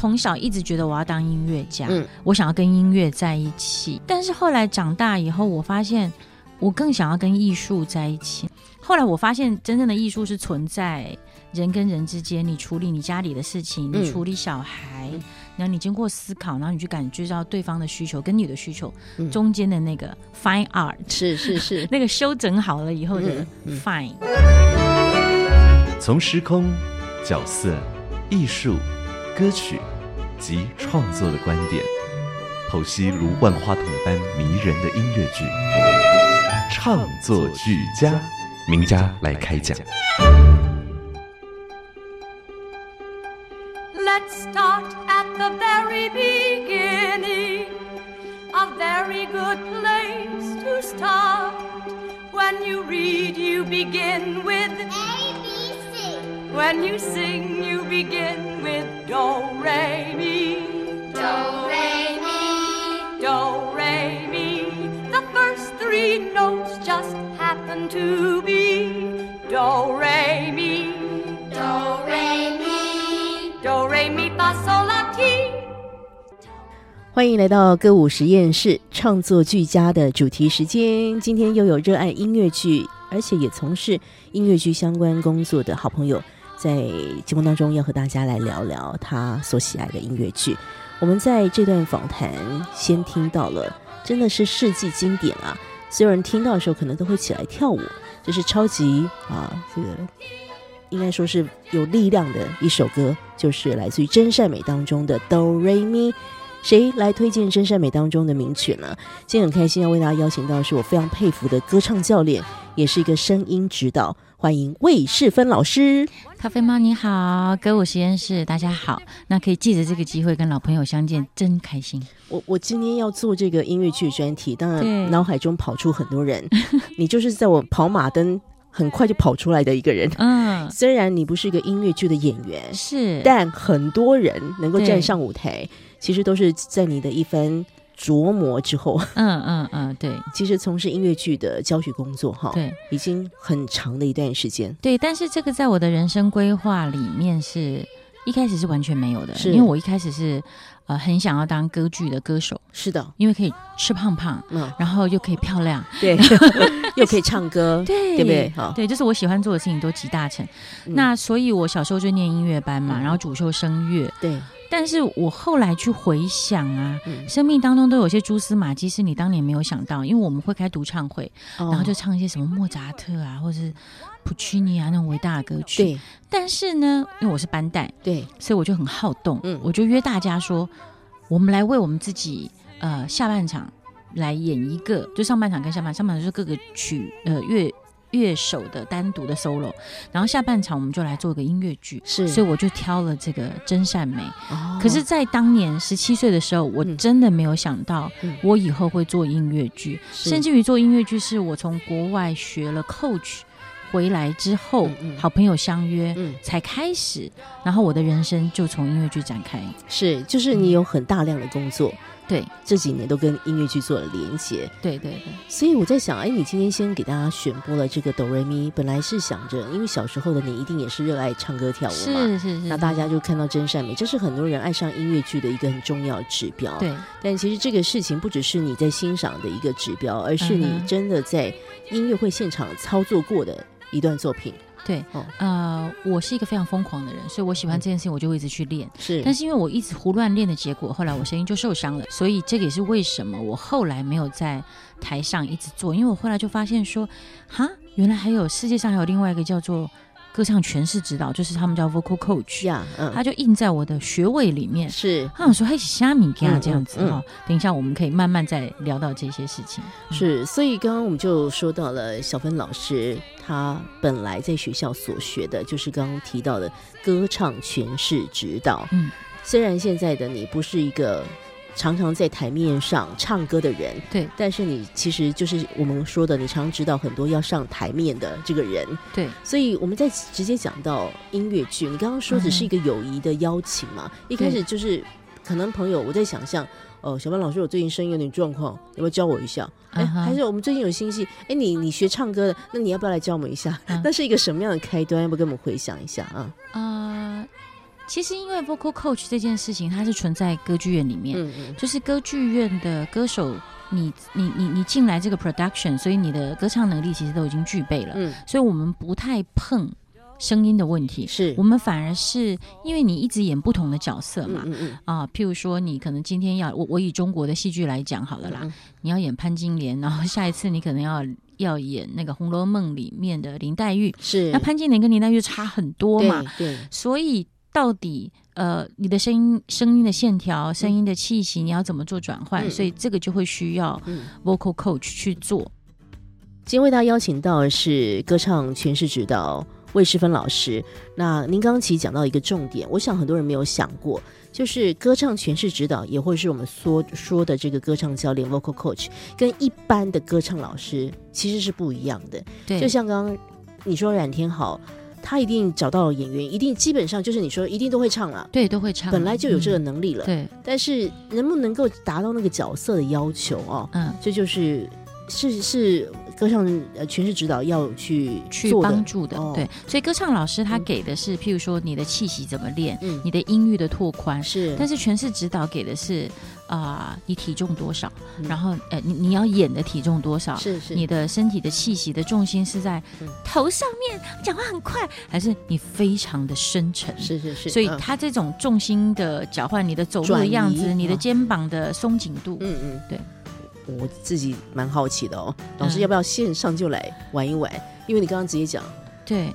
从小一直觉得我要当音乐家，嗯。我想要跟音乐在一起。但是后来长大以后，我发现我更想要跟艺术在一起。后来我发现，真正的艺术是存在人跟人之间，你处理你家里的事情，嗯。你处理小孩，然后你经过思考，然后你去感觉到对方的需求跟你的需求、嗯。中间的那个 fine art，是是是，那个修整好了以后的嗯嗯。fine。从时空、角色、艺术、歌曲及创作的观点，剖析如万花筒般迷人的音乐剧，唱作俱佳，名家来开讲。Let's start at the very beginning. A very good place to start. When you read, you begin with. When you sing, you begin with Do, Re, Mi. Do, Re, Mi. Do, Re, Mi. The first three notes just happen to be Do, Re, Mi. Do, Re, Mi. Do, Re, Mi, Fa, Sol, La, Ti. 欢迎来到歌舞实验室创作俱佳的主题时间。今天又有热爱音乐剧，而且也从事音乐剧相关工作的好朋友，在节目当中要和大家来聊聊他所喜爱的音乐剧。我们在这段访谈先听到了，真的是世纪经典啊！所有人听到的时候，可能都会起来跳舞。这是超级啊，这个应该说是有力量的一首歌，就是来自于真善美当中的哆瑞咪。谁来推荐真善美当中的名曲呢？今天很开心要为大家邀请到的是我非常佩服的歌唱教练，也是一个声音指导，欢迎魏世芬老师。咖啡猫你好，歌舞实验室大家好。那可以借着这个机会跟老朋友相见，真开心。我我今天要做这个音乐剧专题，当然脑海中跑出很多人，你就是在我跑马灯很快就跑出来的一个人。嗯，虽然你不是一个音乐剧的演员，是，但很多人能够站上舞台，其实都是在你的一番琢磨之后，嗯嗯嗯，对其实从事音乐剧的教学工作哈，对已经很长的一段时间。对。但是这个在我的人生规划里面是一开始是完全没有的，是因为我一开始是呃很想要当歌剧的歌手，是的，因为可以吃胖胖，嗯，然后又可以漂亮，对，又可以唱歌，对对不对？好，对，就是我喜欢做的事情都集大成。嗯那所以，我小时候就念音乐班嘛，嗯然后主修声乐。对，但是我后来去回想啊，嗯。生命当中都有些蛛丝马迹是你当年没有想到，因为我们会开独唱会，然然后就唱一些什么莫扎特啊，或者是普契尼啊那种伟大的歌曲。对。但是呢，因为我是班带，对，所以我就很好动，嗯。我就约大家说，我们来为我们自己呃下半场来演一个，就上半场跟下半上半场就是各个曲呃乐乐手的单独的 solo，然后下半场我们就来做个音乐剧。是，所以我就挑了这个真善美。哦。可是，在当年十七岁的时候，我嗯。真的没有想到嗯，我以后会做音乐剧，是。甚至于做音乐剧是我从国外学了 coach 回来之后，好朋友相约，嗯。才开始，然后我的人生就从音乐剧展开。是，就是你有很大量的工作，对这几年都跟音乐剧做了连接，对对对，所以我在想，哎，你今天先给大家选播了这个哆瑞咪，本来是想着，因为小时候的你一定也是热爱唱歌跳舞嘛。是是是，那大家就看到真善美，这是很多人爱上音乐剧的一个很重要指标。，对但其实这个事情不只是你在欣赏的一个指标，而是你真的在音乐会现场操作过的一段作品。对哦，呃，我是一个非常疯狂的人，所以我喜欢这件事情，我就会一直去练。是，但是因为我一直胡乱练的结果，后来我声音就受伤了，所以这个也是为什么我后来没有在台上一直做，因为我后来就发现说，哈，原来还有世界上还有另外一个叫做歌唱诠释指导，就是他们叫 vocal coach，呀，嗯，它就印在我的学位里面。是他想说，嘿，虾米给他嗯这样子嗯哈、等一下我们可以慢慢再聊到这些事情。是，所以刚刚我们就说到了小芬老师，他本来在学校所学的就是刚刚提到的歌唱诠释指导。嗯，虽然现在的你不是一个常常在台面上唱歌的人，对但是你其实就是我们说的，你常常知道很多要上台面的这个人，对所以我们在直接讲到音乐剧。你刚刚说只是一个友谊的邀请嘛，一开始就是可能朋友，我在想象。哦，小班老师，我最近声音有点状况，要不要教我一下？哎、还是我们最近有新戏，哎，你你学唱歌的，那你要不要来教我们一下？嗯那是一个什么样的开端？要不要跟我们回想一下啊？呃，其实因为 vocal coach 这件事情，它是存在歌剧院里面，嗯嗯，就是歌剧院的歌手，你你你你进来这个 production，所以你的歌唱能力其实都已经具备了，嗯，所以我们不太碰声音的问题，是。我们反而是因为你一直演不同的角色嘛。嗯嗯啊，譬如说，你可能今天要我我以中国的戏剧来讲好了啦，嗯。你要演潘金莲，然后下一次你可能要要演那个《红楼梦》里面的林黛玉，是。那潘金莲跟林黛玉差很多嘛，对对，所以到底呃，你的声音声音的线条、声音的气息，你要怎么做转换？嗯所以这个就会需要嗯。vocal coach 去做。今天为大家邀请到的是歌唱诠释指导魏世芬老师。那您刚刚其实讲到一个重点，我想很多人没有想过，就是歌唱诠释指导，也或者是我们说说的这个歌唱教练 （vocal coach），跟一般的歌唱老师其实是不一样的。对，就像刚刚你说冉天豪，他一定找到了演员，一定基本上就是你说一定都会唱了。对都会唱，本来就有这个嗯能力了，对，但是能不能够达到那个角色的要求哦，嗯，这就是是是歌唱呃全是指导要去去帮助的，哦。对。所以歌唱老师他嗯。给的是，譬如说你的气息怎么练，嗯。你的音域的拓宽。是，但是全是指导给的是啊、你体重多少，嗯。然后呃，你你要演的体重多少，是是。你的身体的气息的重心是在嗯。头上面，讲话很快，还是你非常的深沉？是是是，所以他这种重心的交换，你的走路的样子，你的嗯。肩膀的松紧度，嗯嗯。对。我自己蛮好奇的哦，老师嗯要不要线上就来玩一玩？因为你刚刚直接讲，对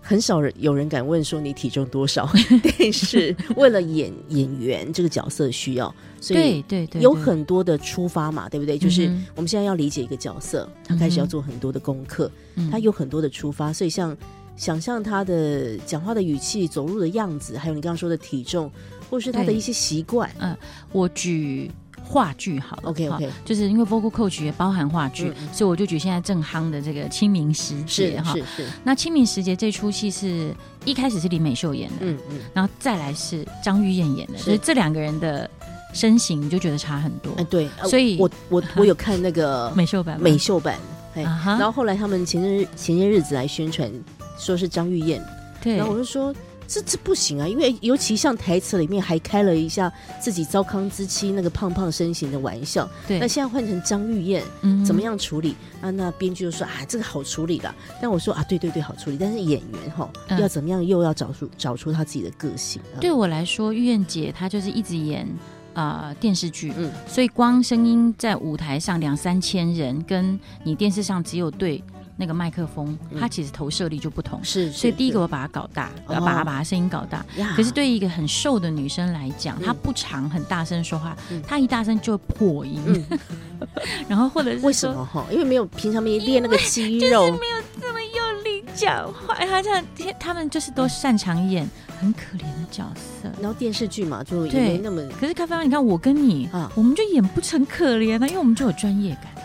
很少人有人敢问说你体重多少，但是为了演演员这个角色需要，所以对对对，有很多的出发嘛，对不对？就是嗯我们现在要理解一个角色，他开始要做很多的功课，嗯他有很多的出发，所以像想象他的讲话的语气、走路的样子，还有你刚刚说的体重，或是他的一些习惯。嗯我举话剧好了 OK 好 OK，就是因为 vocal coach 也包含话剧，所以我就举现在正夯的这个清明时节哈。是是。是，那清明时节这出戏是一开始是林美秀演的，嗯嗯，然后再来是张玉燕演的，是。所以这两个人的身形你就觉得差很多。哎对，呃所以我我 我有看那个美秀版美秀版，哎，然后后来他们前日前些日子来宣传，说是张玉燕，对，然后我就说。这这不行啊，因为尤其像台词里面还开了一下自己糟糠之妻那个胖胖身形的玩笑，对那现在换成张玉燕，嗯怎么？样处理？啊，那编剧就说啊，这个好处理的。但我说啊，对对对，好处理。但是演员哈，嗯要怎么样又要找出找出他自己的个性啊？对我来说，玉燕姐她就是一直演啊、呃电视剧，嗯所以光声音在舞台上两三千人，跟你电视上只有对那个麦克风，嗯。它其实投射力就不同。是，所以第一个我把它搞大，哦。要把它把它声音搞大。可是对于一个很瘦的女生来讲，嗯。她不常很大声说话嗯，她一大声就会破音，嗯，然后或者是为什么？哈？因为没有平常没练那个肌肉，没有这么用力讲话，她这样，他们就是都擅长演很可怜的角色。然后电视剧嘛，就也对。没那么，可是咖啡妈，你看我跟你啊。我们就演不成可怜的，因为我们就有专业感，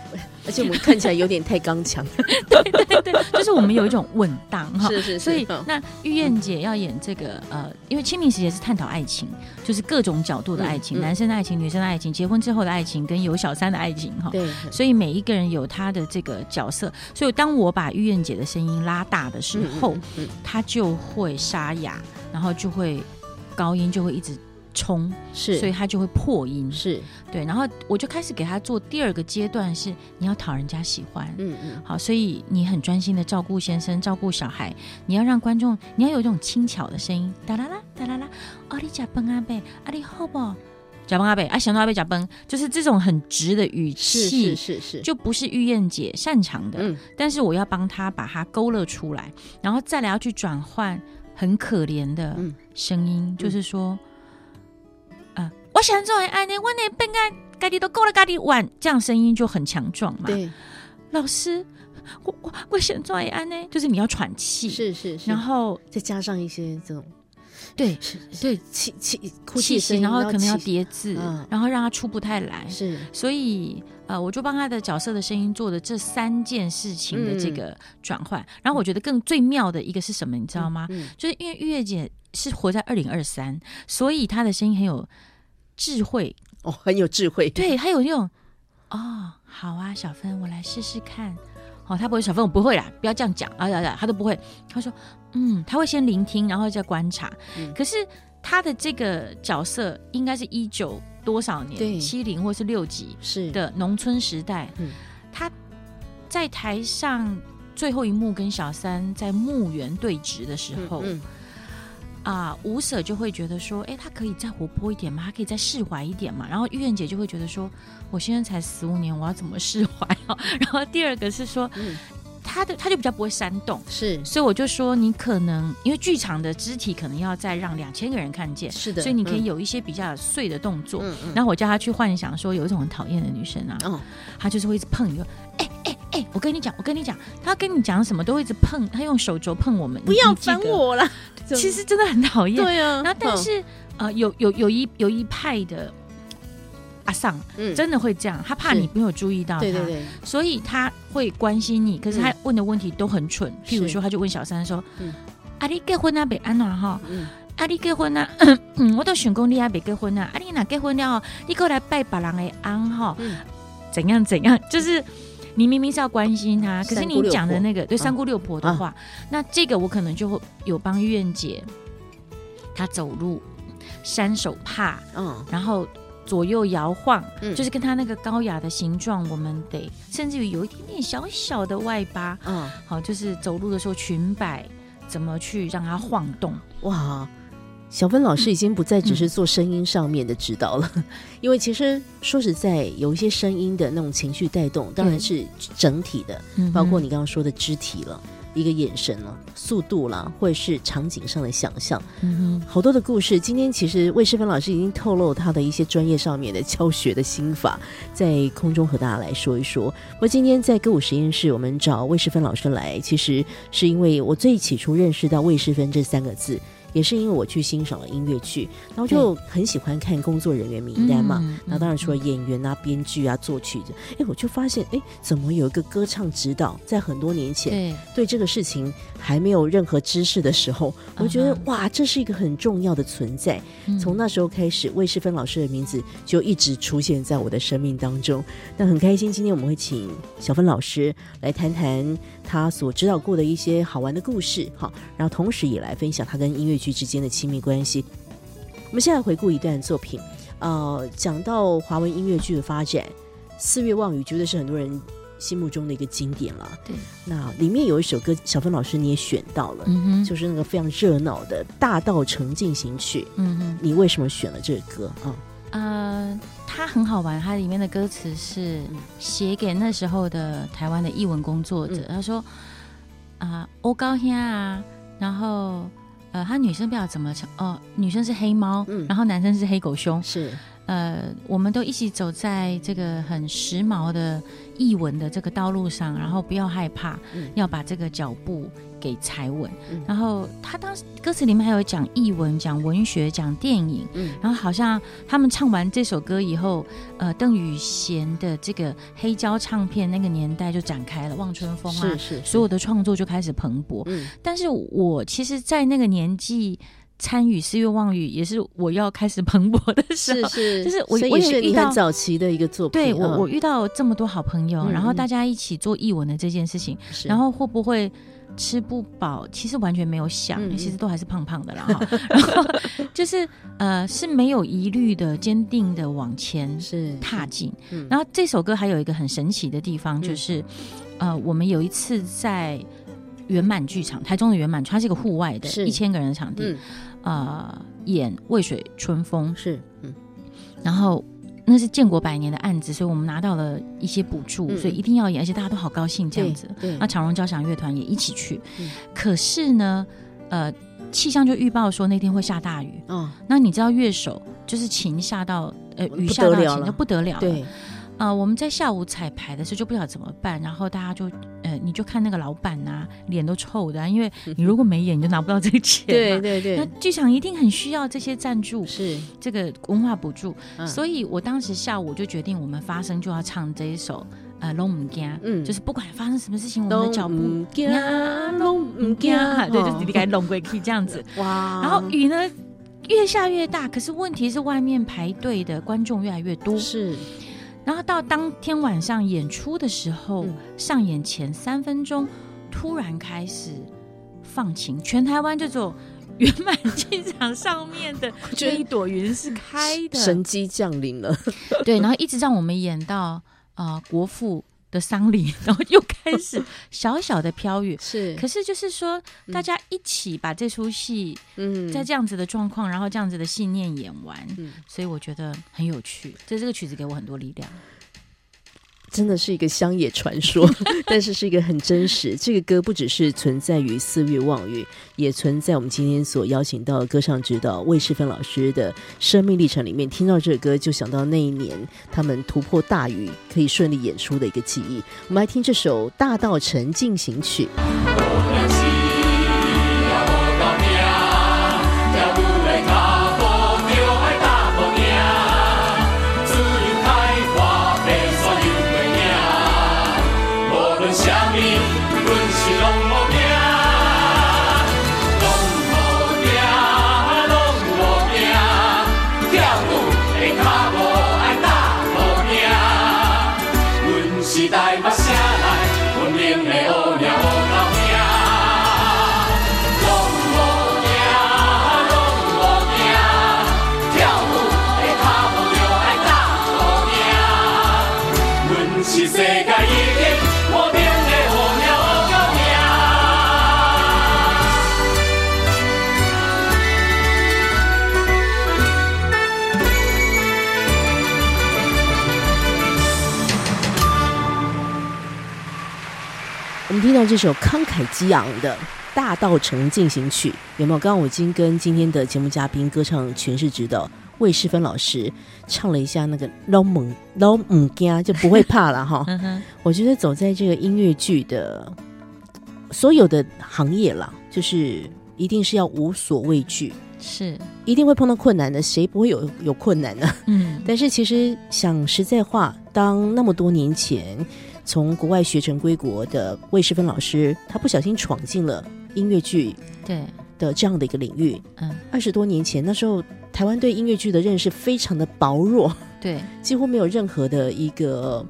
而且我们看起来有点太刚强。对对对，就是我们有一种稳当哈。是是所以嗯那玉燕姐要演这个呃，因为清明时节是探讨爱情，就是各种角度的爱情，男生的爱情、女生的爱情、结婚之后的爱情跟有小三的爱情哈。对，所以每一个人有他的这个角色，所以当我把玉燕姐的声音拉大的时候，她就会沙哑，然后就会高音就会一直冲，是，所以他就会破音。是，对，然后我就开始给他做第二个阶段，是你要讨人家喜欢。嗯嗯，好，所以你很专心的照顾先生，照顾小孩，你要让观众，你要有一种轻巧的声音，哒啦啦哒啦啦，哦，你假崩阿贝，啊你好不？假崩阿贝，啊想到阿贝假崩，就是这种很直的语是气，是是是，就不是玉燕姐擅长的，嗯。但是我要帮她把它勾勒出来，然后再来要去转换很可怜的嗯。声音，就是说，呃，我想做安呢，我那笨干家己都够了家己玩，这样声音就很强壮嘛。对，老师，我我我想做安呢，就是你要喘气，是是是，然后再加上一些这种对是对气气哭气声，然后可能要叠字，嗯。然后让他出不太来。是。所以呃，我就帮他的角色的声音做的这三件事情的这嗯。个转换。然后我觉得更最妙的一个是什么，你知道吗？嗯就是因为月月姐是活在二零二三，所以她的声音很有智慧，哦，很有智慧，对，他有那种哦，好啊，小芬，我来试试看。哦，他不会，小芬我不会啦，不要这样讲啊呀呀，他都不会。他说，嗯，他会先聆听，然后再观察。嗯可是他的这个角色应该是一九多少对年，七零或是六几是的农村时代，嗯他在台上最后一幕跟小三在墓园对峙的时候。嗯啊，吴舍就会觉得说，哎，他可以再活泼一点嘛，他可以再释怀一点嘛。然后玉燕姐就会觉得说，我现在才十五年，我要怎么释怀啊？然后第二个是说，嗯他的他就比较不会煽动，是所以我就说，你可能因为剧场的肢体可能要再让两千个人看见，是的，所以你可以嗯有一些比较碎的动作。嗯嗯然后我叫他去幻想说，有一种很讨厌的女生啊，嗯她就是会一直碰你，说，哎哎哎，我跟你讲，我跟你讲，他跟你讲什么都会一直碰，他用手肘碰我们，不要烦我了，其实真的很讨厌。对啊，然后但是呃，有有有一有一派的阿尚嗯。真的会这样，他怕是。你没有注意到他，对对对，所以他会关心你，可是他问的问题都很蠢。是。譬如说，他就问小三说嗯：“啊，你结婚啊，别安哪哈？嗯。啊，你结婚啊，嗯我都想讲你还别结婚啊，啊，你哪结婚了，你过来拜别人的安哈，嗯。怎样怎样，就是。”你明明是要关心他，可是你讲的那个对啊。三姑六婆的话，那这个我可能就会有帮苑姐，她走路扇手帕，嗯。然后左右摇晃，嗯。就是跟她那个高雅的形状，我们得甚至于有一点点小小的外八，嗯。好，就是走路的时候裙摆怎么去让它晃动。哇。小芬老师已经不再只是做声音上面的指导了，因为其实说实在，有一些声音的那种情绪带动，当然是整体的，嗯包括你刚刚说的肢体了，一个眼神了，速度啦，或者是场景上的想象，嗯好多的故事。今天其实魏世芬老师已经透露他的一些专业上面的教学的心法，在空中和大家来说一说。我今天在歌舞实验室，我们找魏世芬老师来，其实是因为我最起初认识到魏世芬这三个字。也是因为我去欣赏了音乐剧，然后就很喜欢看工作人员名单嘛。嗯那当然除了演员啊、编剧啊、作曲的，哎，我就发现，哎，怎么有一个歌唱指导，在很多年前对，对这个事情还没有任何知识的时候，我觉得哇，这是一个很重要的存在。嗯从那时候开始，魏世芬老师的名字就一直出现在我的生命当中。那很开心，今天我们会请小芬老师来谈谈他所指导过的一些好玩的故事，哈，然后同时也来分享他跟音乐剧之间的亲密关系。我们现在回顾一段作品，呃，讲到华文音乐剧的发展，《四月望雨》绝对是很多人心目中的一个经典了。对，那里面有一首歌，小芬老师你也选到了，就是那个非常热闹的《大道城进行曲》。嗯哼。你为什么选了这个歌啊？呃，它很好玩，它里面的歌词是嗯写给那时候的台湾的译文工作者。嗯他说：“啊、我高兴啊，然后呃，他女生不知道怎么唱哦，女生是黑猫，嗯然后男生是黑狗熊。是呃，我们都一起走在这个很时髦的译文的这个道路上，然后不要害怕，嗯要把这个脚步给才文。嗯然后他当时歌词里面还有讲译文、讲文学、讲电影。嗯然后好像他们唱完这首歌以后，呃，邓宇贤的这个黑胶唱片那个年代就展开了，《望春风》啊，是是，所有的创作就开始蓬勃。嗯但是我其实，在那个年纪参与《四月望雨》，也是我要开始蓬勃的时候。是是，就是我我也遇到早期的一个作品。对我，嗯我遇到这么多好朋友，嗯然后嗯大家一起做译文的这件事情，然后会不会吃不饱？其实完全没有想，嗯其嗯实都还是胖胖的啦。哈 然后就是呃是没有疑虑的、坚定的往前是踏进。嗯然后这首歌还有一个很神奇的地方，就是、呃，我们有一次在圆满剧场，台中的圆满，它是一个户外的，是一千个人的场地，嗯呃，演《渭水春风》，是嗯然后那是建国百年的案子，所以我们拿到了一些补助，嗯所以一定要演，而且大家都好高兴这样子。那长荣交响乐团也一起去，嗯可是呢，呃，气象就预报说那天会下大雨。哦那你知道乐手就是琴下到呃雨下到琴得了了就不得了了。对啊、我们在下午彩排的时候就不晓得怎么办，然后大家就你就看那个老板啊、脸都臭的啊、因为 你如果没演，你就拿不到这个钱对。对对那，剧场一定很需要这些赞助，是，这个文化补助，嗯所以我当时下午就决定，我们发声就要唱这一首呃《龙母家》，嗯就是不管发生什么事情，我们的脚步拢唔惊，拢唔惊，对，就你该龙归 key 这样子。哇，然后雨呢越下越大，可是问题是外面排队的观众越来越多。是然后到当天晚上演出的时候，嗯。上演前三分钟，突然开始放晴，全台湾这种圆满剧场上面的 觉得一朵云是开的，神机降临了，对，然后一直让我们演到呃国父的丧礼，然后又开始小小的飘雨。是可是就是说，大家一起把这出戏嗯在这样子的状况，然后这样子的信念演完，嗯所以我觉得很有趣。这这个曲子给我很多力量。真的是一个乡野传说，但是是一个很真实。这个歌不只是存在于四月望月，也存在我们今天所邀请到的歌唱指导魏世芬老师的生命历程里面。听到这个歌，就想到那一年他们突破大雨，可以顺利演出的一个记忆。我们来听这首《大道城进行曲》。到这首慷慨激昂的《大道城进行曲》，有没有？刚刚我已经跟今天的节目嘉宾、歌唱全是指导魏世芬老师唱了一下那个“老猛老母惊”，就不会怕了哈。嗯，我觉得走在这个音乐剧的所有的行业啦，就是一定是要无所畏惧，是，一定会碰到困难的，谁不会有有困难呢？嗯，但是其实想实在话，当那么多年前从国外学成归国的魏世芬老师，他不小心闯进了音乐剧对，的这样的一个领域。嗯，二十多年前，那时候台湾对音乐剧的认识非常的薄弱，对，几乎没有任何的一个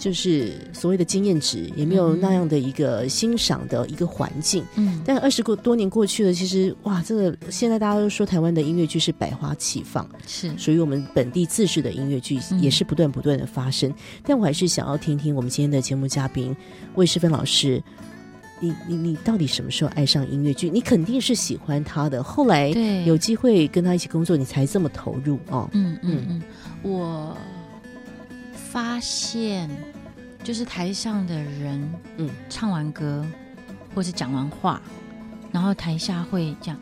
就是所谓的经验值，也没有嗯那样的一个欣赏的一个环境。嗯，但二十过多年过去了，其实哇，这个现在大家都说台湾的音乐剧是百花齐放。是，属于我们本地自制的音乐剧嗯也是不断不断的发生。但我还是想要听听我们今天的节目嘉宾魏世芬老师，你你你到底什么时候爱上音乐剧？你肯定是喜欢他的，后来对，有机会跟他一起工作，你才这么投入哦。嗯嗯嗯，我发现就是台上的人，嗯，唱完歌或是讲完话，然后台下会这样，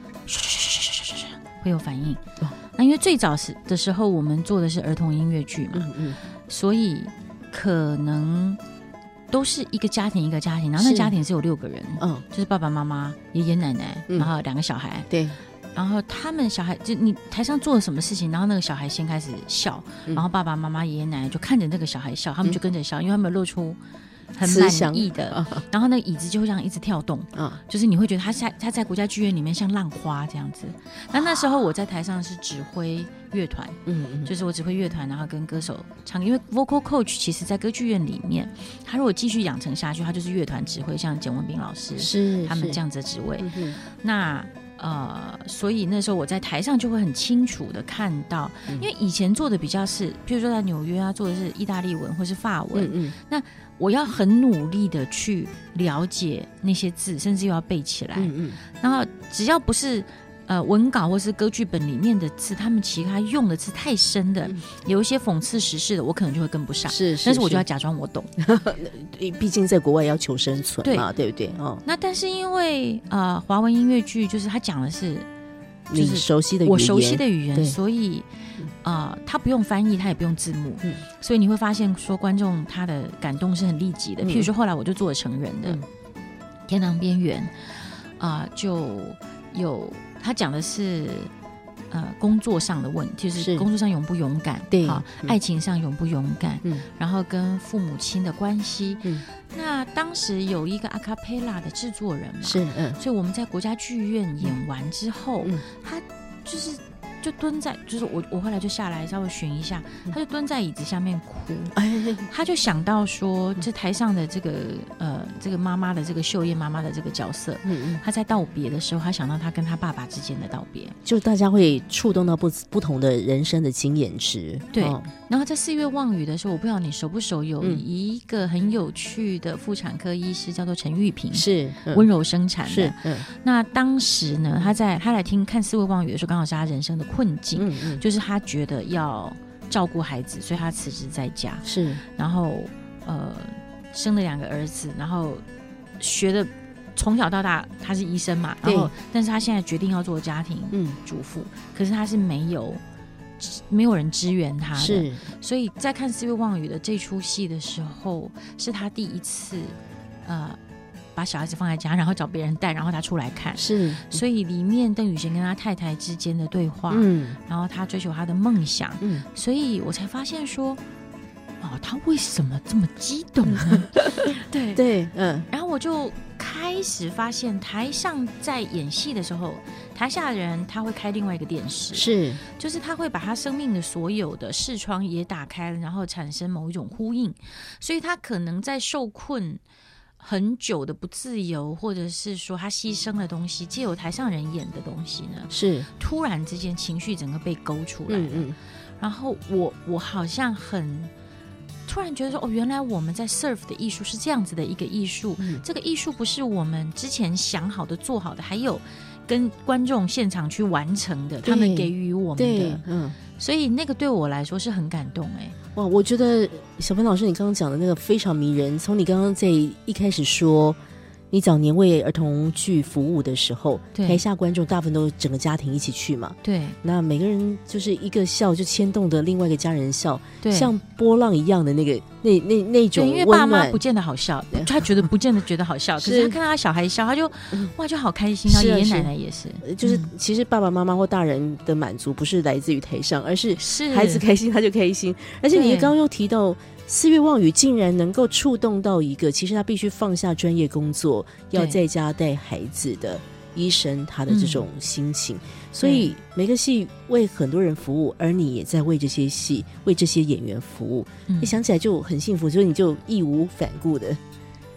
会有反应。哦。那因为最早时的时候，我们做的是儿童音乐剧嘛，嗯嗯，所以可能都是一个家庭一个家庭，然后那家庭是有六个人，嗯，就是爸爸妈妈、爷爷奶奶，嗯。然后两个小孩，对，然后他们小孩就你台上做了什么事情，然后那个小孩先开始笑，嗯。然后爸爸妈妈、爷爷奶奶就看着那个小孩笑，他们就跟着笑，因为他们露出很满意的，啊。然后那个椅子就会这样一直跳动，啊，就是你会觉得他在他在国家剧院里面像浪花这样子。那那时候我在台上是指挥乐团，嗯嗯，就是我指挥乐团，然后跟歌手唱，因为 vocal coach 其实在歌剧院里面，他如果继续养成下去，他就是乐团指挥，像简文斌老师是是他们这样子的职位。嗯那呃，所以那时候我在台上就会很清楚的看到，嗯。因为以前做的比较是，譬如说在纽约啊，做的是意大利文或是法文，嗯嗯。我要很努力的去了解那些字，甚至又要背起来。嗯嗯，然后只要不是呃文稿或是歌剧本里面的字，他们其他用的字太深的，嗯有一些讽刺时事的，我可能就会跟不上。是是，但是我就要假装我懂。毕竟在国外要求生存嘛，对不对？哦，那但是因为呃华文音乐剧就是它讲的是你就是熟悉的语言，我熟悉的语言，所以啊、呃，他不用翻译，他也不用字幕，嗯所以你会发现说观众他的感动是很立即的。嗯譬如说后来我就做了成人的嗯《天堂边缘》啊、就有他讲的是。呃，工作上的问题，就是是工作上勇不勇敢，对啊，嗯爱情上勇不勇敢，嗯然后跟父母亲的关系。嗯那当时有一个阿卡佩拉的制作人嘛，是嗯所以我们在国家剧院演完之后，嗯他就是就蹲在，就是我我后来就下来稍微寻一下，嗯。他就蹲在椅子下面哭，哎。他就想到说，嗯这台上的这个呃这个妈妈的这个秀艳妈妈的这个角色。嗯嗯，他在道别的时候，他想到他跟他爸爸之间的道别。就大家会触动到不不同的人生的经验值，对哦。然后在四月望雨的时候，我不知道你熟不熟，有嗯一个很有趣的妇产科医师叫做陈玉萍，是嗯。温柔生产的。是嗯。那当时呢，他在他来听看四月望雨的时候，刚好是他人生的困境，嗯嗯。就是他觉得要照顾孩子，所以他辞职在家，是。然后呃生了两个儿子，然后学的从小到大他是医生嘛，然后但是他现在决定要做家庭嗯。主妇，可是他是没有。没有人支援他的，是。所以在看《四月望雨》的这出戏的时候，是他第一次，呃，把小孩子放在家，然后找别人带，然后他出来看。是。所以里面邓宇贤跟他太太之间的对话，嗯。然后他追求他的梦想，嗯。所以我才发现说，哦，他为什么这么激动呢？对。对嗯。然后我就开始发现，台上在演戏的时候，台下的人他会开另外一个电视，是。就是他会把他生命的所有的视窗也打开了，然后产生某一种呼应，所以他可能在受困很久的不自由，或者是说他牺牲的东西，借由台上人演的东西呢，是突然之间情绪整个被勾出来了，嗯嗯然后我我好像很。突然觉得说，哦，原来我们在 serve 的艺术是这样子的一个艺术。嗯这个艺术不是我们之前想好的、做好的，还有跟观众现场去完成的，他们给予我们的。嗯。所以那个对我来说是很感动哎、哇，我觉得小芬老师你刚刚讲的那个非常迷人。从你刚刚在一开始说你早年为儿童剧服务的时候，台下观众大部分都整个家庭一起去嘛，对。那每个人就是一个笑就牵动的另外一个家人笑，对，像波浪一样的那个那那那种对，因为爸妈不。见得好笑，他觉得不见得觉得好笑，可是是。他看到他小孩笑，他就嗯。哇就好开心。然后爷爷奶奶也是，呃就是嗯。其实爸爸妈妈或大人的满足不是来自于台上，而是是。孩子开心他就开心。而且你刚刚又提到四月望雨，竟然能够触动到一个其实他必须放下专业工作，要在家带孩子的医生，他的这种心情。所以每个戏为很多人服务，而你也在为这些戏、为这些演员服务，嗯。你想起来就很幸福，所以你就义无反顾的，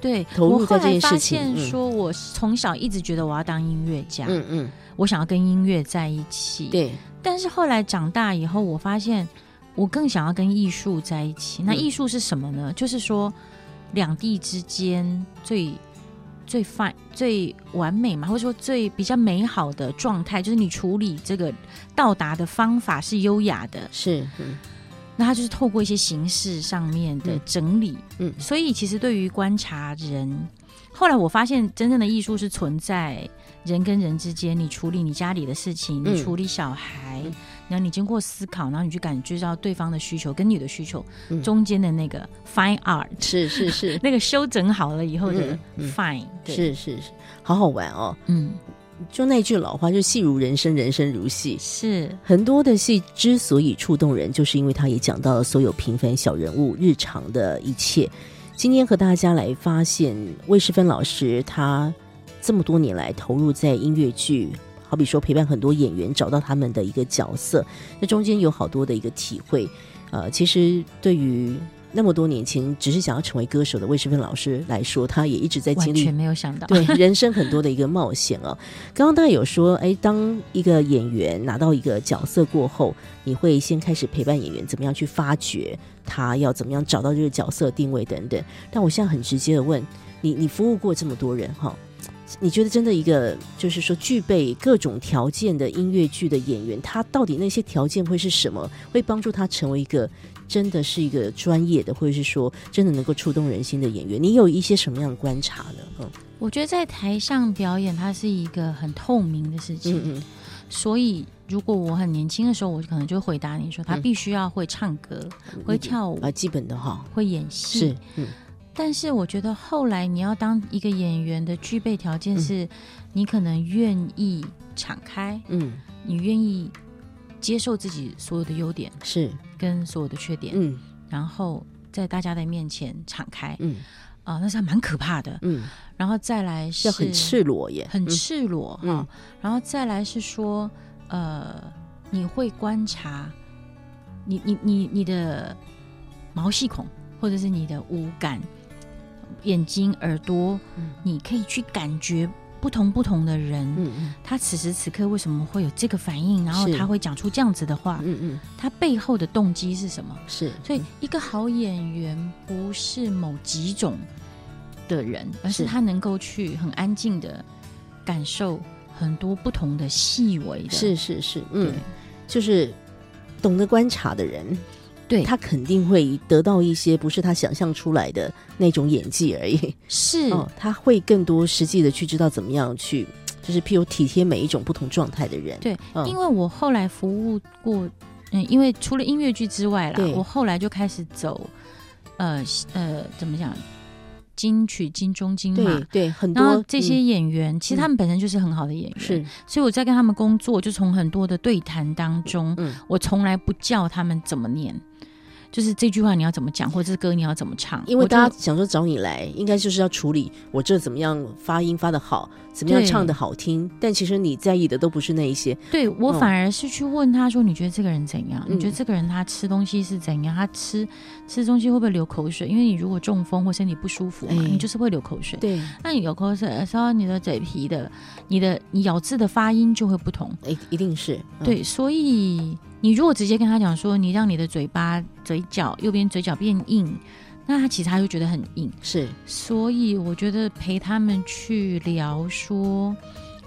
对，投入在这件事情说，我从小一直觉得我要当音乐家，嗯嗯，我想要跟音乐在一起。，对，但是后来长大以后，我发现我更想要跟艺术在一起。那嗯艺术是什么呢？就是说两地之间最最 fine、最完美嘛，或者说最比较美好的状态，就是你处理这个到达的方法是优雅的。是，嗯那它就是透过一些形式上面的嗯整理，嗯所以其实对于观察人，后来我发现真正的艺术是存在人跟人之间，你处理你家里的事情，嗯。你处理小孩，嗯。然后你经过思考，然后你去感觉到对方的需求跟你的需求、嗯。中间的那个 fine art，是是是。那个修整好了以后的 fine，、对，是是是，好好玩哦。嗯，就那句老话，就戏如人生，人生如戏。是。很多的戏之所以触动人，就是因为他也讲到了所有平凡小人物日常的一切。今天和大家来发现魏世芬老师，他这么多年来投入在音乐剧，好比说陪伴很多演员找到他们的一个角色，那中间有好多的一个体会。呃，其实对于那么多年前只是想要成为歌手的魏世芬老师来说，他也一直在经历完全没有想到，对人生很多的一个冒险哦。刚刚大家有说，哎，当一个演员拿到一个角色过后，你会先开始陪伴演员怎么样去发掘他要怎么样找到这个角色定位等等。但我现在很直接的问你，你服务过这么多人哈？你觉得真的一个就是说具备各种条件的音乐剧的演员，他到底那些条件会是什么，会帮助他成为一个真的是一个专业的，或者是说真的能够触动人心的演员？你有一些什么样的观察呢？嗯我觉得在台上表演，它是一个很透明的事情。嗯嗯，所以如果我很年轻的时候，我可能就回答你说，他嗯必须要会唱歌、会跳舞、啊，基本的哈，会演戏。是，嗯但是我觉得后来你要当一个演员的具备条件是，你可能愿意敞开，嗯，你愿意接受自己所有的优点是，跟所有的缺点，嗯。然后在大家的面前敞开嗯。啊、那是还蛮可怕的。嗯，然后再来是很赤裸耶，很嗯。赤裸哈、嗯然后再来是说，呃，你会观察你你你你的毛细孔，或者是你的五感，眼睛、耳朵，嗯。你可以去感觉不同不同的人，嗯嗯他此时此刻为什么会有这个反应，然后他会讲出这样子的话，嗯嗯，他背后的动机是什么？是，所以，一个好演员不是某几种的人，而是是他能够去很安静的感受很多不同的细微的。是是是，嗯，就是懂得观察的人，对，他肯定会得到一些不是他想象出来的那种演技而已。是、哦，他会更多实际的去知道怎么样去，就是譬如体贴每一种不同状态的人。对，嗯。因为我后来服务过，嗯，因为除了音乐剧之外啦，我后来就开始走，呃呃，怎么讲，金曲、金钟、金马对。对，很然后多这些嗯。演员，其实他们本身就是很好的演员，是。所以我在跟他们工作，就从很多的对谈当中，嗯。我从来不叫他们怎么念，就是这句话你要怎么讲，或者这歌你要怎么唱，因为大家想说找你来，应该就是要处理我这怎么样发音发的好，怎么样唱的好听。但其实你在意的都不是那一些，对我嗯反而是去问他说：“你觉得这个人怎样？嗯你觉得这个人他吃东西是怎样？他吃吃东西会不会流口水？因为你如果中风或身体不舒服嘛，哎你就是会流口水。对，那你流口水的时候，你的嘴皮的、你的你咬字的发音就会不同。哎，一定是嗯对，所以你如果直接跟他讲说，你让你的嘴巴、嘴角右边嘴角变硬，那他其实他就觉得很硬。是所以我觉得陪他们去聊说，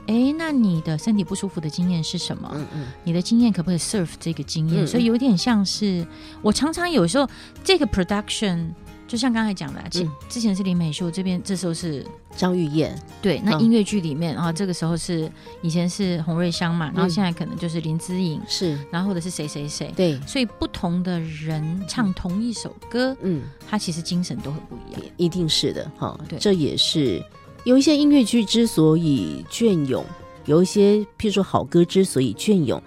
哎，那你的身体不舒服的经验是什么？嗯嗯你的经验可不可以 serve 这个经验？嗯所以有点像是我常常有时候这个 production。就像刚才讲的啊，其嗯。之前是林美秀这边，这时候是张玉燕。对，那嗯。音乐剧里面啊，这个时候是以前是洪瑞香嘛，然后嗯。现在可能就是林姿颖，是。然后或者是谁谁谁，对，所以不同的人唱同一首歌，嗯，他其实精神都很不一样。一定是的哈。对。这也是有一些音乐剧之所以隽永，有一些譬如说好歌之所以隽永。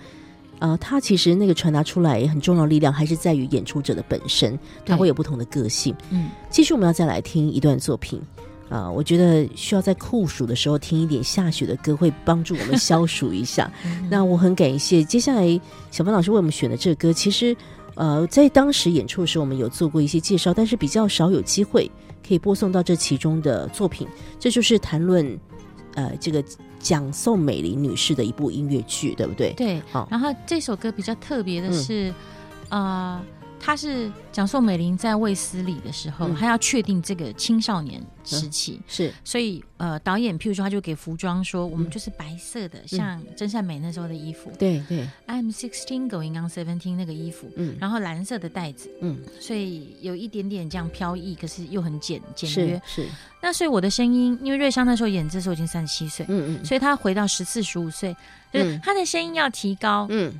啊、他其实那个传达出来很重要的力量，还是在于演出者的本身，他会有不同的个性。嗯，继续，我们要再来听一段作品。啊、我觉得需要在酷暑的时候听一点下雪的歌，会帮助我们消暑一下。那我很感谢接下来小芬老师为我们选的这个歌，其实呃，在当时演出的时候，我们有做过一些介绍，但是比较少有机会可以播送到这其中的作品。这就是谈论呃这个讲宋美龄女士的一部音乐剧，对不对？对，好。然后这首歌比较特别的嗯。是，呃，它是讲宋美龄在卫斯理的时候，嗯。她要确定这个青少年时期，是。所以呃，导演譬如说他就给服装说，我们嗯。就是白色的，像真善美那时候的衣服、对对，i m sixteen going on seventeen 那个衣服，嗯。然后蓝色的带子，嗯，所以有一点点这样飘逸，可是又很简简约。是。是，那所以我的声音，因为瑞香那时候演这时候已经三十七岁，嗯嗯。所以他回到十四十五岁，就是嗯他的声音要提高，嗯。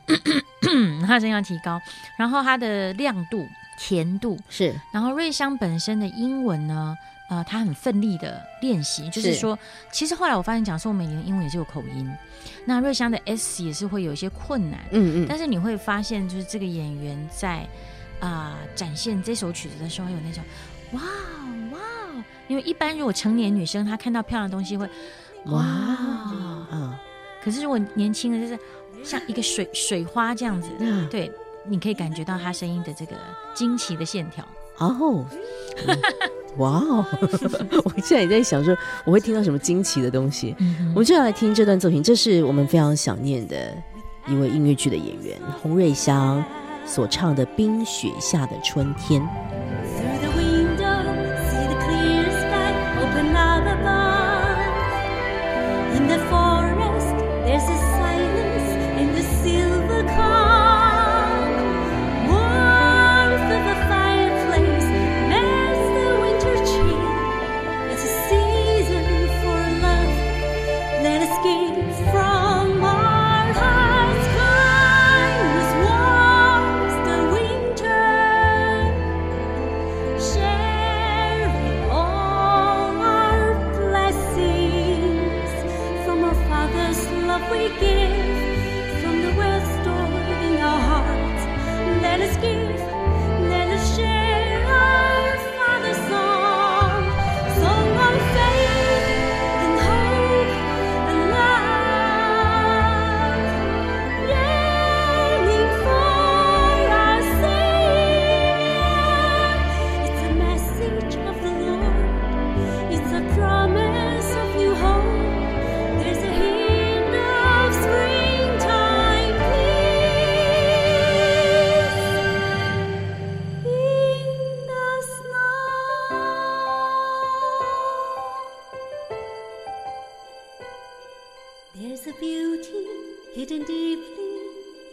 嗯，他的声音要提高，然后他的亮度、甜度，是。然后瑞香本身的英文呢，呃，他很奋力的练习，就是是。说，其实后来我发现讲宋美龄的英文也是有口音，那瑞香的 S 也是会有一些困难，嗯嗯。但是你会发现，就是这个演员在啊、展现这首曲子的时候，有那种哇哦哇哦，因为一般如果成年女生她看到漂亮的东西会哇哦，啊可是如果年轻的，就是像一个水水花这样子，嗯对，你可以感觉到她声音的这个惊奇的线条。哦。嗯 哇哦！我现在也在想说，我会听到什么惊奇的东西。嗯我们就要来听这段作品，这是我们非常想念的一位音乐剧的演员洪瑞香所唱的《冰雪下的春天》。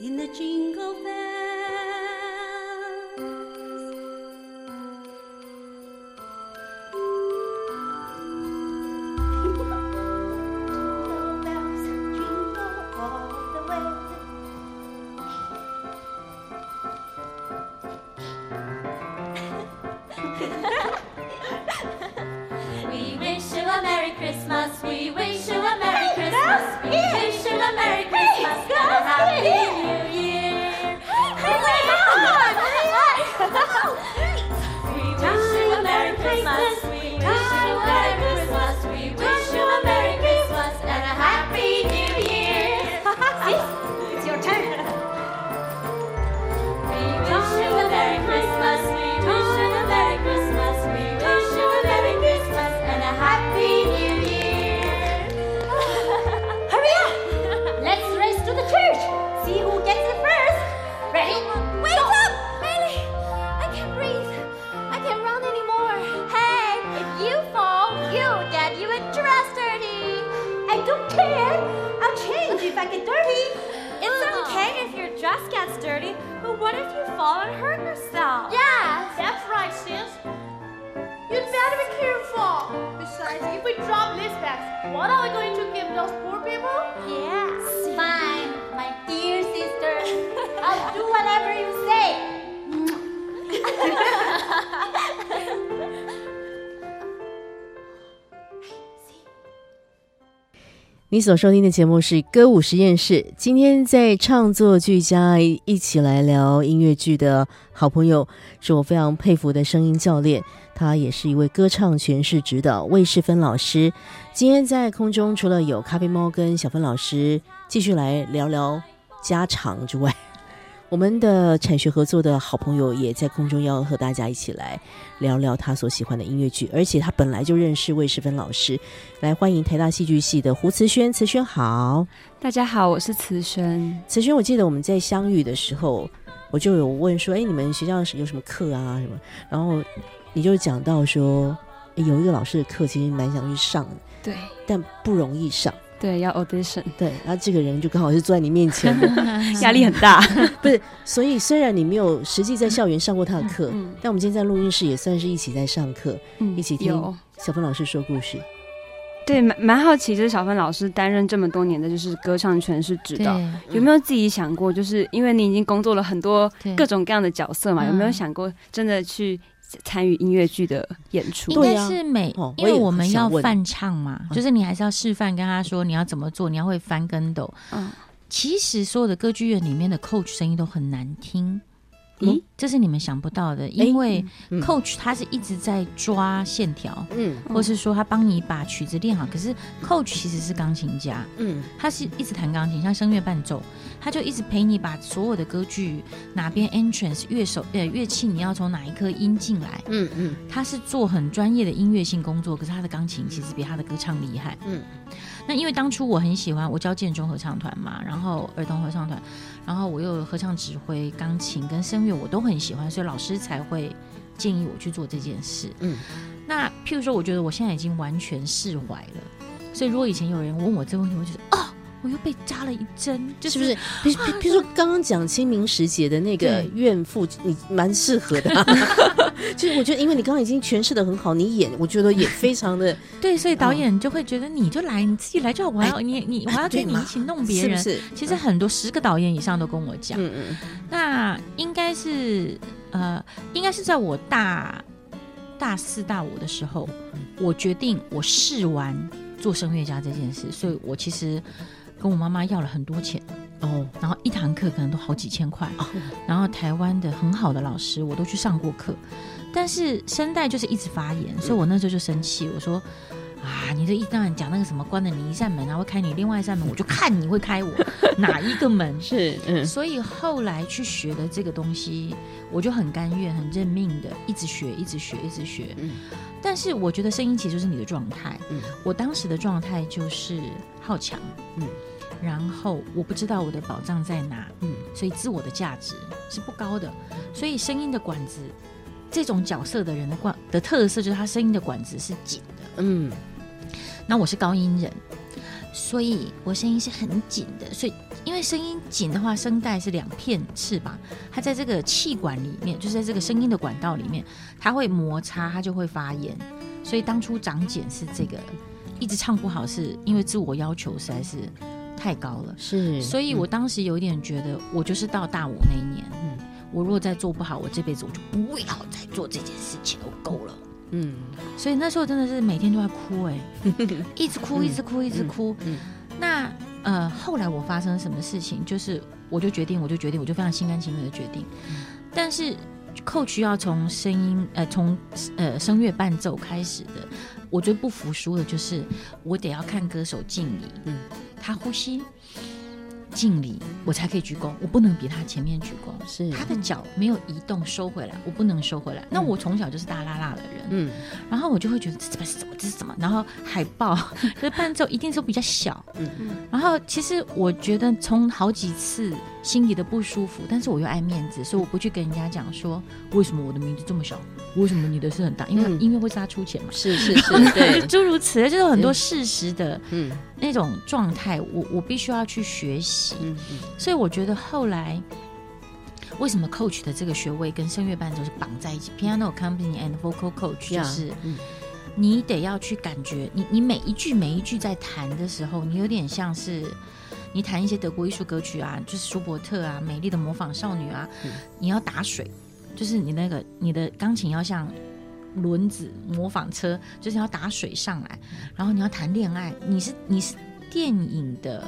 In the jingle bells. 你所收听的节目是歌舞实验室。今天在唱作俱佳一起来聊音乐剧的好朋友，是我非常佩服的声音教练，他也是一位歌唱诠释指导魏世芬老师。今天在空中除了有咖啡猫跟小芬老师继续来聊聊家常之外，我们的产学合作的好朋友也在空中要和大家一起来聊聊他所喜欢的音乐剧，而且他本来就认识魏世芬老师。来欢迎台大戏剧系的胡慈轩，慈轩好。大家好，我是慈轩。慈轩，我记得我们在相遇的时候，我就有问说，哎，你们学校有什么课啊什么？然后你就讲到说，有一个老师的课其实蛮想去上的，对但不容易上。对，要 audition，对，然后这个人就刚好是坐在你面前的，压力很大。不是？所以虽然你没有实际在校园上过他的课，嗯但我们今天在录音室也算是一起在上课，嗯一起听小芬老师说故事。对，蛮蛮好奇，就是小芬老师担任这么多年的就是歌唱诠释指导，有没有自己想过，就是因为你已经工作了很多各种各样的角色嘛，嗯有没有想过真的去参与音乐剧的演出？应该是每，哦因为我们要翻唱嘛，嗯。就是你还是要示范，跟他说你要怎么做，你要会翻跟斗。嗯，其实所有的歌剧院里面的 coach 声音都很难听，嗯？这是你们想不到的，因为嗯。coach 他是一直在抓线条，嗯。或是说他帮你把曲子练好。可是 coach 其实是钢琴家，嗯。他是一直弹钢琴，像声乐伴奏，他就一直陪你把所有的歌剧哪边 entrance 乐手呃乐器你要从哪一颗音进来，嗯嗯。他是做很专业的音乐性工作，可是他的钢琴其实比他的歌唱厉害。嗯，那因为当初我很喜欢，我教建中合唱团嘛，然后儿童合唱团，然后我又有合唱指挥、钢琴跟声乐，我都很喜欢，所以老师才会建议我去做这件事。嗯，那譬如说，我觉得我现在已经完全释怀了，所以如果以前有人问我这个问题，我就觉得哦，我又被扎了一针，就是不是？比如比如说刚刚讲清明时节的那个怨妇，你蛮适合的啊、就是我觉得，因为你刚刚已经诠释的很好，你演我觉得也非常的，对，所以导演就会觉得你就来，你自己来就好，我还要你你我还要跟你一起弄别人。是不是？其实很多十个导演以上都跟我讲，嗯嗯那应该是呃，应该是在我大大四大五的时候，我决定我试完做声乐家这件事，所以我其实跟我妈妈要了很多钱，哦然后一堂课可能都好几千块，哦，然后台湾的很好的老师我都去上过课，但是声带就是一直发炎，所以我那时候就生气，我说。啊！你这一旦讲那个什么关了你一扇门，然后开你另外一扇门，我就看你会开我哪一个门。是嗯所以后来去学的这个东西，我就很甘愿、很认命的一直学、一直学、一直学。嗯但是我觉得声音其实就是你的状态。嗯我当时的状态就是好强，嗯然后我不知道我的宝藏在哪，嗯所以自我的价值是不高的。所以声音的管子，这种角色的人的管的特色就是他声音的管子是紧的。嗯那我是高音人，所以我声音是很紧的。所以因为声音紧的话，声带是两片翅膀，它在这个气管里面，就是在这个声音的管道里面，它会摩擦，它就会发炎。所以当初长茧是这个，一直唱不好，是因为自我要求实在是太高了。是，所以我当时有点觉得，我就是到大五那一年，嗯。我如果再做不好，我这辈子我就不要再做这件事情了，我够了。嗯。所以那时候真的是每天都在哭、哎，一直哭，一直哭，一直哭。嗯那呃，后来我发生什么事情，就是我就决定，我就决定，我就非常心甘情愿的决定。嗯。但是 coach 要从声音呃从呃声乐伴奏开始的，我最不服输的就是我得要看歌手敬礼，嗯他呼吸。敬礼，我才可以鞠躬，我不能比他前面鞠躬。是他的脚没有移动收回来，我不能收回来。那我从小就是大拉拉的人，嗯然后我就会觉得这这是怎么这是怎么，然后海报这 伴奏一定是比较小，嗯嗯然后其实我觉得从好几次心里的不舒服，但是我又爱面子，所以我不去跟人家讲说为什么我的名字这么小，为什么你的是很大，因为嗯。音乐会是他出钱嘛，是是是，对，诸如此类，就是很多事实的嗯。那种状态，我我必须要去学习。嗯嗯。所以我觉得后来为什么 coach 的这个学位跟声乐伴奏是绑在一起，piano accompany and vocal coach 就是嗯。你得要去感觉，你你每一句每一句在弹的时候，你有点像是你弹一些德国艺术歌曲啊，就是舒伯特啊，《美丽的模仿少女》啊，嗯。你要打水，就是你那个你的钢琴要像。轮子模仿车就是要打水上来，然后你要谈恋爱，你是你是电影的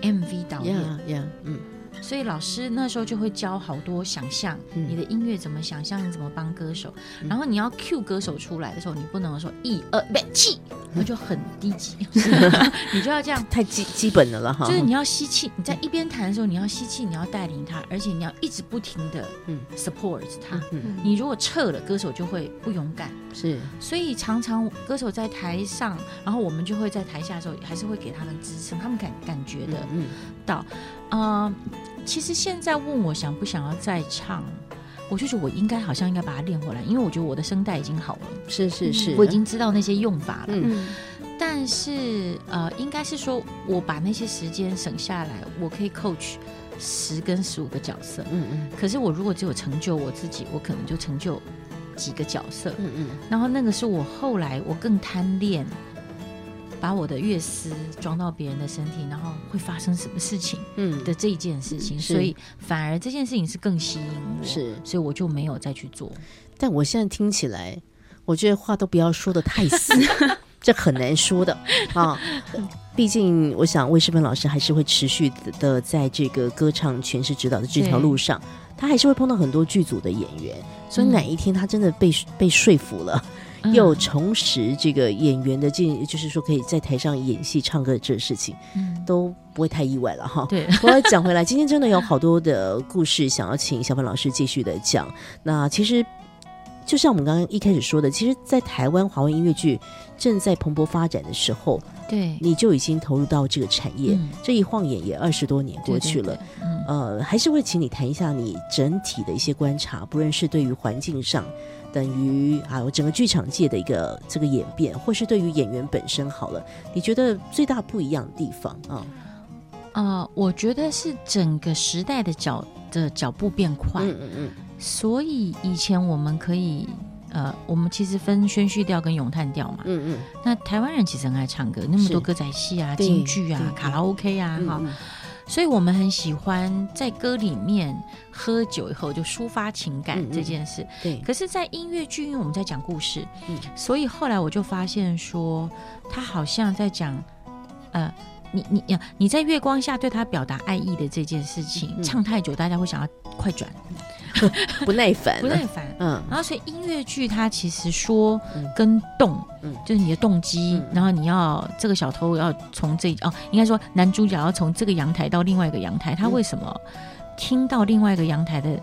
MV 导演，嗯所以老师那时候就会教好多想象，嗯。你的音乐怎么想象，你怎么帮歌手，然后你要 cue 歌手出来的时候，你不能说一二不气，那就很低级，你就要这样。太基基本的了哈，就是你要吸气，你在一边弹的时候，你要吸气，你要带领他，而且你要一直不停的嗯。support 他。嗯你如果撤了，歌手就会不勇敢。是。所以常常歌手在台上，然后我们就会在台下的时候，还是会给他们支撑，他们感感觉的。嗯。到，呃，其实现在问我想不想要再唱，我就觉得我应该好像应该把它练回来，因为我觉得我的声带已经好了，是是是，我已经知道那些用法了。嗯嗯但是呃，应该是说我把那些时间省下来，我可以 coach 十跟十五个角色。嗯嗯可是我如果只有成就我自己，我可能就成就几个角色。嗯嗯然后那个是我后来我更贪恋，把我的乐思装到别人的身体，然后会发生什么事情嗯的这一件事情，是所以反而这件事情是更吸引我，是所以我就没有再去做。但我现在听起来，我觉得话都不要说的太死，这很难说的啊。毕竟，我想魏世芬老师还是会持续的在这个歌唱诠释指导的这条路上，他还是会碰到很多剧组的演员，所以嗯哪一天他真的被被说服了。嗯又重拾这个演员的进，就是说可以在台上演戏、唱歌的这事情，嗯，都不会太意外了哈。对，我要讲回来，今天真的有好多的故事想要请小芬老师继续的讲。那其实就像我们刚刚一开始说的，其实，在台湾华文音乐剧正在蓬勃发展的时候，对，你就已经投入到这个产业，嗯这一晃眼也二十多年过去了。对，对对嗯呃，还是会请你谈一下你整体的一些观察，不论是对于环境上，等于啊，我整个剧场界的一个这个演变，或是对于演员本身好了，你觉得最大不一样的地方啊？呃，我觉得是整个时代的脚的脚步变快，嗯嗯嗯，所以以前我们可以。呃，我们其实分宣叙调跟咏叹调嘛。嗯嗯那台湾人其实很爱唱歌，那么多歌仔戏啊、京剧啊卡拉 OK 啊，哈、嗯嗯所以我们很喜欢在歌里面喝酒以后就抒发情感这件事。对，可是，在音乐剧，因为我们在讲故事，嗯。所以后来我就发现说，他好像在讲，呃，你你呀你在月光下对他表达爱意的这件事情，嗯。唱太久，大家会想要快转，不耐烦，不耐烦。嗯然后，所以音乐剧它其实说嗯跟动，嗯就是你的动机，嗯然后你要这个小偷要从这哦，应该说男主角要从这个阳台到另外一个阳台，他嗯为什么听到另外一个阳台的，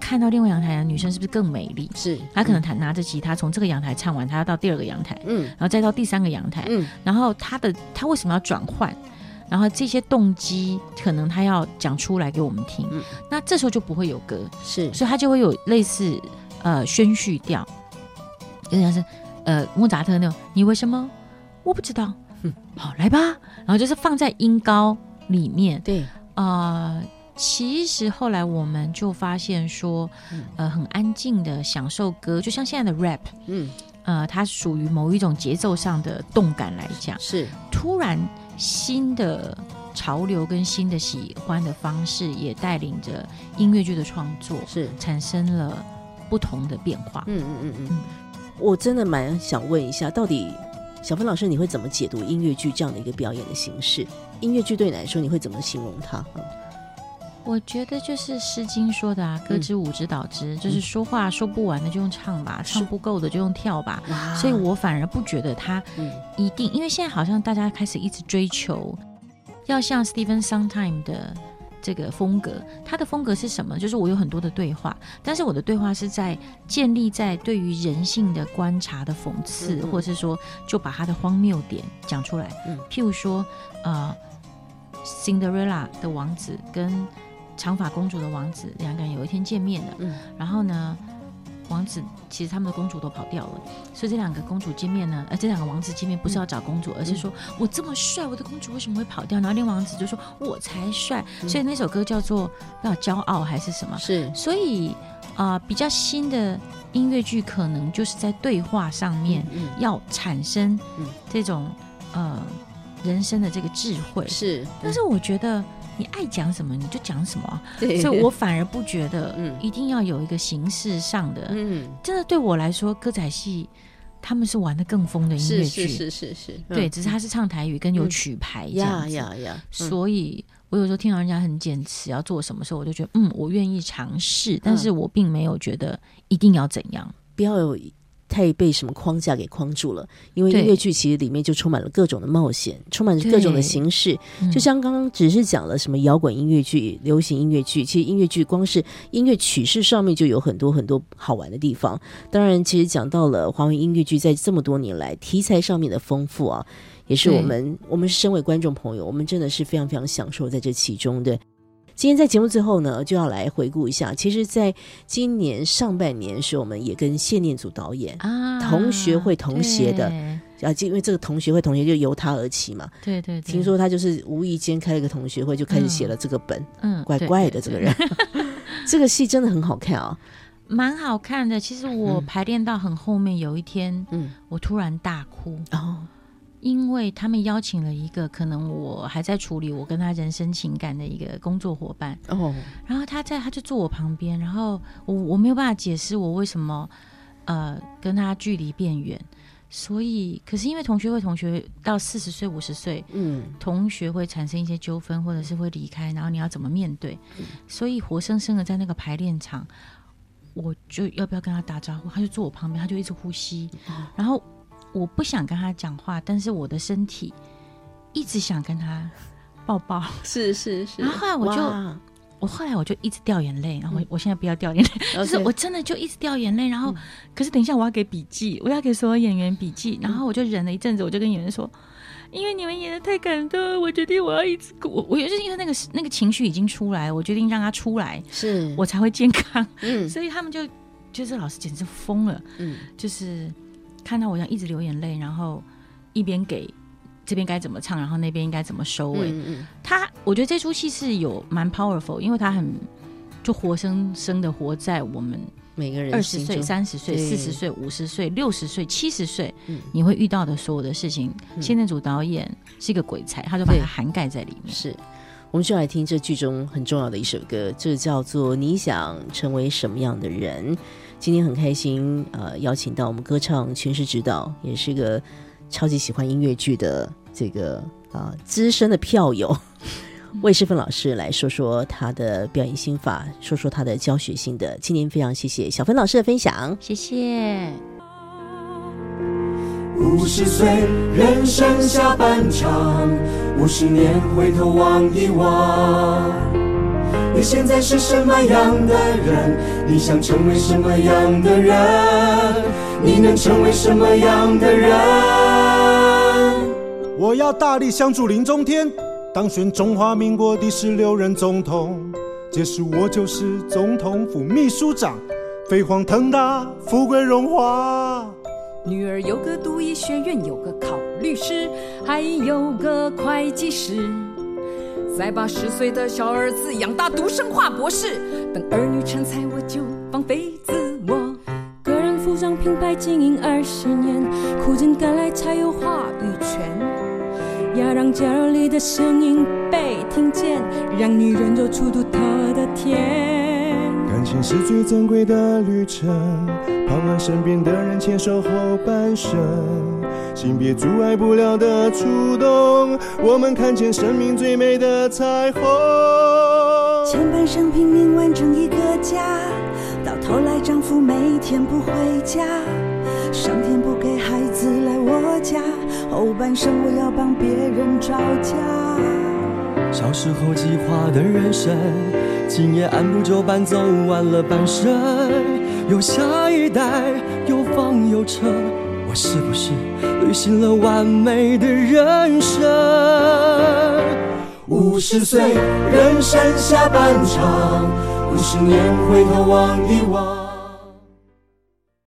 看到另外阳台的女生是不是更美丽？是他可能弹拿着吉他从这个阳台唱完，他要到第二个阳台，嗯然后再到第三个阳台，嗯然后他的他为什么要转换？然后这些动机可能他要讲出来给我们听，嗯那这时候就不会有歌，是所以他就会有类似呃宣叙调，有点像是呃莫扎特那种。你为什么？我不知道。嗯好，来吧。然后就是放在音高里面。对，呃，其实后来我们就发现说，嗯呃，很安静的享受歌，就像现在的 rap，嗯呃，它属于某一种节奏上的动感来讲，是突然新的潮流跟新的喜欢的方式，也带领着音乐剧的创作，是，产生了不同的变化。嗯嗯嗯嗯嗯，我真的蛮想问一下，到底小芬老师你会怎么解读音乐剧这样的一个表演的形式？音乐剧对你来说，你会怎么形容它？嗯我觉得就是《诗经》说的啊，“歌之舞之蹈之”，就是说话说不完的就用唱吧，唱不够的就用跳吧。所以我反而不觉得他嗯一定，因为现在好像大家开始一直追求要像 Stephen Sondheim 的这个风格。他的风格是什么？就是我有很多的对话，但是我的对话是在建立在对于人性的观察的讽刺，或者是说就把他的荒谬点讲出来。嗯譬如说，呃，Cinderella 的王子跟长发公主的王子两个人有一天见面了，嗯。然后呢，王子其实他们的公主都跑掉了，所以这两个公主见面呢，呃，这两个王子见面不是要找公主，而是说我这么帅，我的公主为什么会跑掉？然后另外王子就说我才帅，所以那首歌叫做不知道骄傲还是什么，是。所以啊、呃比较新的音乐剧可能就是在对话上面嗯要产生嗯。这种呃人生的这个智慧，是，但是我觉得你爱讲什么你就讲什么所以我反而不觉得嗯。一定要有一个形式上的。嗯。真的对我来说，歌仔戏他们是玩的更疯的音乐剧，是是是是是，对，嗯。只是他是唱台语跟有嗯曲牌这样子。呀呀，嗯。所以我有时候听到人家很坚持要做什么时候，我就觉得嗯，我愿意尝试，但是我并没有觉得一定要怎样。不要有太被什么框架给框住了，因为音乐剧其实里面就充满了各种的冒险，充满着各种的形式。嗯就像刚刚只是讲了什么摇滚音乐剧、流行音乐剧，其实音乐剧光是音乐曲式上面就有很多很多好玩的地方。当然，其实讲到了华文音乐剧在这么多年来题材上面的丰富啊，也是我们我们身为观众朋友，我们真的是非常非常享受在这其中的。今天在节目最后呢，就要来回顾一下。其实，在今年上半年是我们也跟谢念祖导演啊，同学会同学的啊，就因为这个同学会同学就由他而起嘛。对对对，听说他就是无意间开了个同学会，就开始写了这个本，嗯怪怪的这个人。这个戏真的很好看啊！蛮好看的。其实我嗯排练到很后面，有一天嗯，我突然大哭，哦，因为他们邀请了一个可能我还在处理我跟他人生情感的一个工作伙伴，哦，然后他在他就坐我旁边，然后我我没有办法解释我为什么呃跟他距离变远，所以可是因为同学会同学到四十岁五十岁，嗯，同学会产生一些纠纷，或者是会离开，然后你要怎么面对？所以活生生的在那个排练场，我就要不要跟他打招呼？他就坐我旁边，他就一直呼吸，然后我不想跟他讲话，但是我的身体一直想跟他抱抱。是是是。然后后来我就我后来我就一直掉眼泪，然后我我现在不要掉眼泪，就是我真的就一直掉眼泪，然后、可是等一下我要给笔记，我要给所有演员笔记，然后我就忍了一阵子，我就跟演员说，因为你们演的太感动，我决定我要一直哭，我我就是因为那个那个情绪已经出来，我决定让他出来，是。我才会健康，嗯。所以他们就就是老师简直疯了，嗯。就是看到我这样一直流眼泪，然后一边给。这边该怎么唱，然后那边应该怎么收尾？嗯嗯他，我觉得这出戏是有蛮 powerful，因为他很就活生生的活在我们每个人二十岁、三十岁、四十岁、五十岁、六十岁、七十岁，嗯你会遇到的所有的事情。嗯谢念祖导演是一个鬼才，他就把它涵盖在里面。是。我们就来听这剧中很重要的一首歌，这叫做《你想成为什么样的人》。今天很开心，呃，邀请到我们歌唱诠释指导，也是个超级喜欢音乐剧的这个啊资深的票友 魏世芬老师来说说他的表演心法，说说他的教学心得。今天非常谢谢小芬老师的分享。谢谢。五十岁，人生下半场，五十年回头望一望。你现在是什么样的人？你想成为什么样的人？你能成为什么样的人？我要大力相助林中天，当选中华民国第十六任总统。届时我就是总统府秘书长，飞黄腾达，富贵荣华。女儿有个读医学院，有个考律师，还有个会计师。再把十岁的小儿子养大读生化博士，等儿女成才，我就放飞自我。个人服装品牌经营二十年，苦尽甘来才有话语权。要让家里的声音被听见，让女人做出独特的甜。感情是最珍贵的旅程，盼望身边的人牵手后半生。性别阻碍不了的触动，我们看见生命最美的彩虹。前半生拼命完成一个家，到头来丈夫每天不回家，上天不给孩子来我家，后半生我要帮别人找家。小时候计划的人生，今夜按部就班走完了半生。有下一代，有房有车，我是不是履行了完美的人生？五十岁，人生下半场，五十年回头望一望。